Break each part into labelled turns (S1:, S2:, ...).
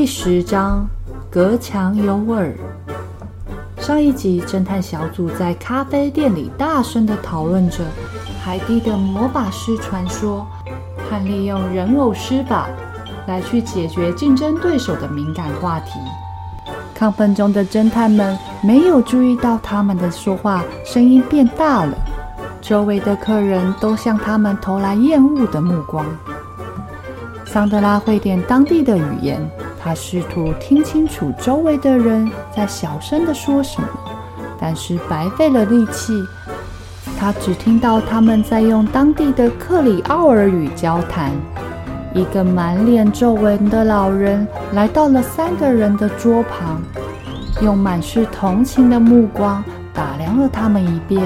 S1: 第十章，隔墙有耳。上一集，侦探小组在咖啡店里大声的讨论着海底的魔法师传说和利用人偶施法来去解决竞争对手的敏感话题。亢奋中的侦探们没有注意到他们的说话声音变大了，周围的客人都向他们投来厌恶的目光。桑德拉会点当地的语言。他试图听清楚周围的人在小声的说什么，但是白费了力气。他只听到他们在用当地的克里奥尔语交谈。一个满脸皱纹的老人来到了三个人的桌旁，用满是同情的目光打量了他们一遍，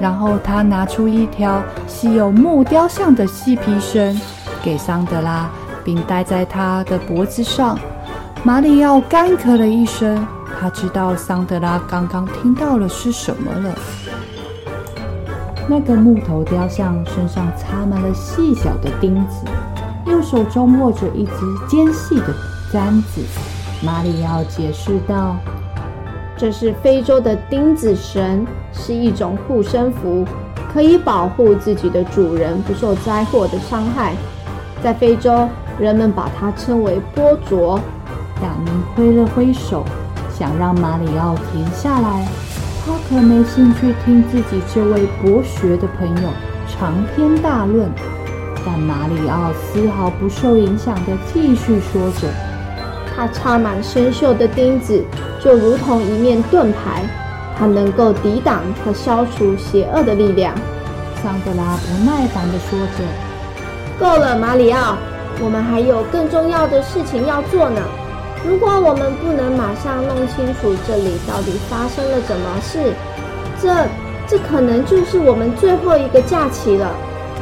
S1: 然后他拿出一条系有木雕像的细皮绳给桑德拉。并戴在他的脖子上。马里奥干咳了一声，他知道桑德拉刚刚听到了是什么了。那个木头雕像身上插满了细小的钉子，右手中握着一支尖细的簪子。马里奥解释道：“
S2: 这是非洲的钉子绳，是一种护身符，可以保护自己的主人不受灾祸的伤害。在非洲。”人们把它称为波卓。
S1: 亚明挥了挥手，想让马里奥停下来。他可没兴趣听自己这位博学的朋友长篇大论。但马里奥丝毫不受影响地继续说着：“
S2: 它插满生锈的钉子，就如同一面盾牌，它能够抵挡和消除邪恶的力量。”
S1: 桑德拉不耐烦地说着：“
S2: 够了，马里奥。”我们还有更重要的事情要做呢。如果我们不能马上弄清楚这里到底发生了什么事，这这可能就是我们最后一个假期了。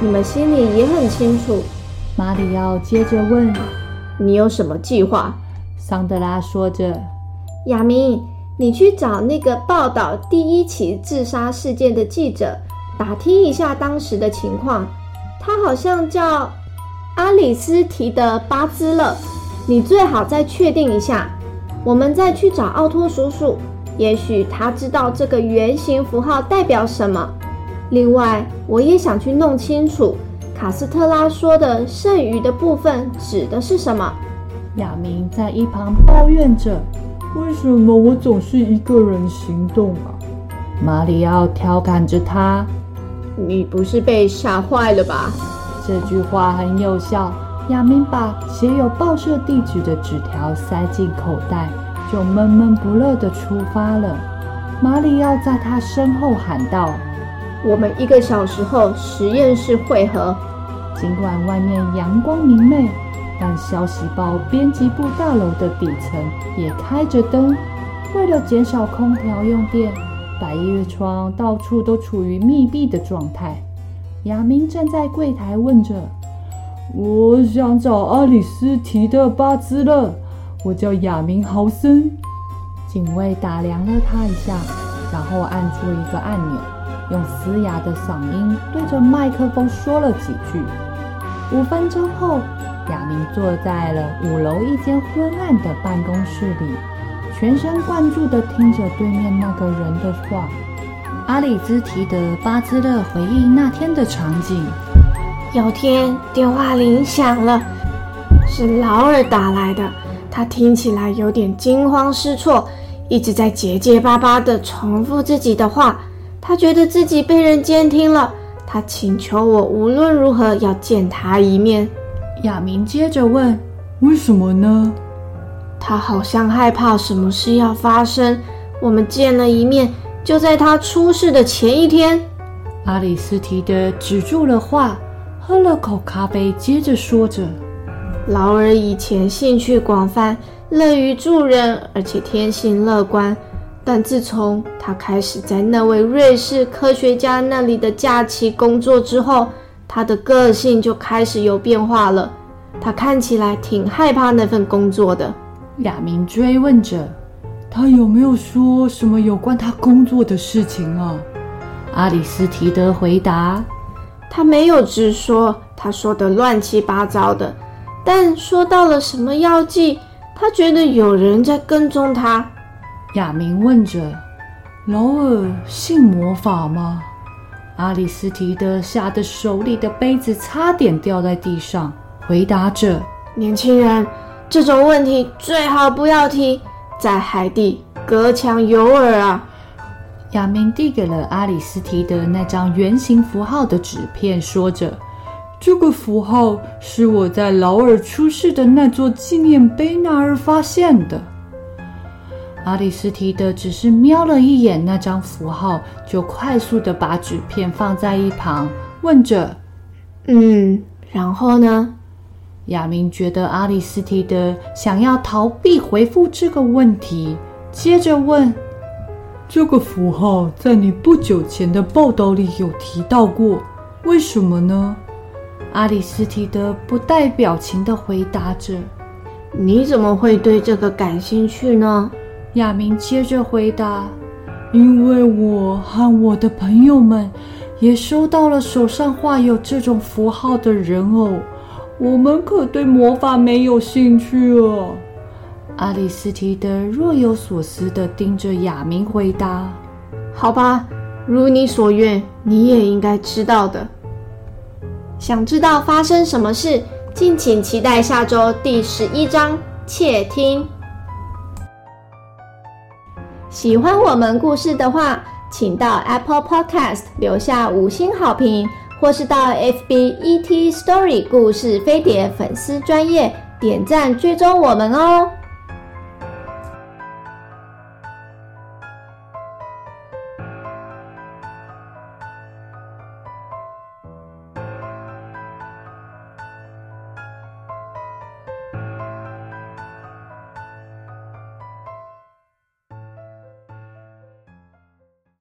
S2: 你们心里也很清楚。
S1: 马里奥接着问：“
S2: 你有什么计划？”
S1: 桑德拉说着：“
S2: 亚明，你去找那个报道第一起自杀事件的记者，打听一下当时的情况。他好像叫……”阿里斯提德巴兹勒，你最好再确定一下。我们再去找奥托叔叔，也许他知道这个圆形符号代表什么。另外，我也想去弄清楚卡斯特拉说的剩余的部分指的是什么。
S1: 亚明在一旁抱怨着：“为什么我总是一个人行动啊？”马里奥调侃着他：“
S2: 你不是被吓坏了吧？”
S1: 这句话很有效。亚明把写有报社地址的纸条塞进口袋，就闷闷不乐地出发了。马里奥在他身后喊道：“
S2: 我们一个小时后实验室会合。”
S1: 尽管外面阳光明媚，但消息报编辑部大楼的底层也开着灯。为了减少空调用电，百叶窗到处都处于密闭的状态。亚明站在柜台问着：“我想找阿里斯提德巴兹勒，我叫亚明豪森。”警卫打量了他一下，然后按出一个按钮，用嘶哑的嗓音对着麦克风说了几句。五分钟后，亚明坐在了五楼一间昏暗的办公室里，全神贯注地听着对面那个人的话。阿里兹提德巴兹勒回忆那天的场景。
S2: 有天电话铃响了，是劳尔打来的。他听起来有点惊慌失措，一直在结结巴巴地重复自己的话。他觉得自己被人监听了。他请求我无论如何要见他一面。
S1: 亚明接着问：“为什么呢？”
S2: 他好像害怕什么事要发生。我们见了一面。就在他出事的前一天，
S1: 阿里斯提德止住了话，喝了口咖啡，接着说着：“
S2: 劳尔以前兴趣广泛，乐于助人，而且天性乐观。但自从他开始在那位瑞士科学家那里的假期工作之后，他的个性就开始有变化了。他看起来挺害怕那份工作的。”
S1: 亚明追问着：“他有没有说什么有关他工作的事情啊？”阿里斯提德回答：“
S2: 他没有直说，他说的乱七八糟的。但说到了什么药剂，他觉得有人在跟踪他。”
S1: 亚明问着：“劳尔信魔法吗？”阿里斯提德吓得手里的杯子差点掉在地上，回答着：“
S2: 年轻人，这种问题最好不要提，在海地隔墙有耳啊。”
S1: 亚明递给了阿里斯提德那张圆形符号的纸片，说着：“这个符号是我在劳尔出事的那座纪念碑那儿发现的。”阿里斯提德只是瞄了一眼那张符号，就快速的把纸片放在一旁，问着：“
S2: 嗯，然后呢？”
S1: 亚明觉得阿里斯提德想要逃避回复这个问题，接着问。这个符号在你不久前的报道里有提到过，为什么呢？阿里斯提德不带表情地回答着。
S2: 你怎么会对这个感兴趣呢？
S1: 亚明接着回答：因为我和我的朋友们也收到了手上画有这种符号的人偶，我们可对魔法没有兴趣啊。阿里斯提德若有所思地盯着亚明，回答：“
S2: 好吧，如你所愿，你也应该知道的。想知道发生什么事，敬请期待下周第十一章。窃听。喜欢我们故事的话，请到 Apple Podcast 留下五星好评，或是到 FB ET Story 故事飞碟粉丝专业点赞追踪我们哦。”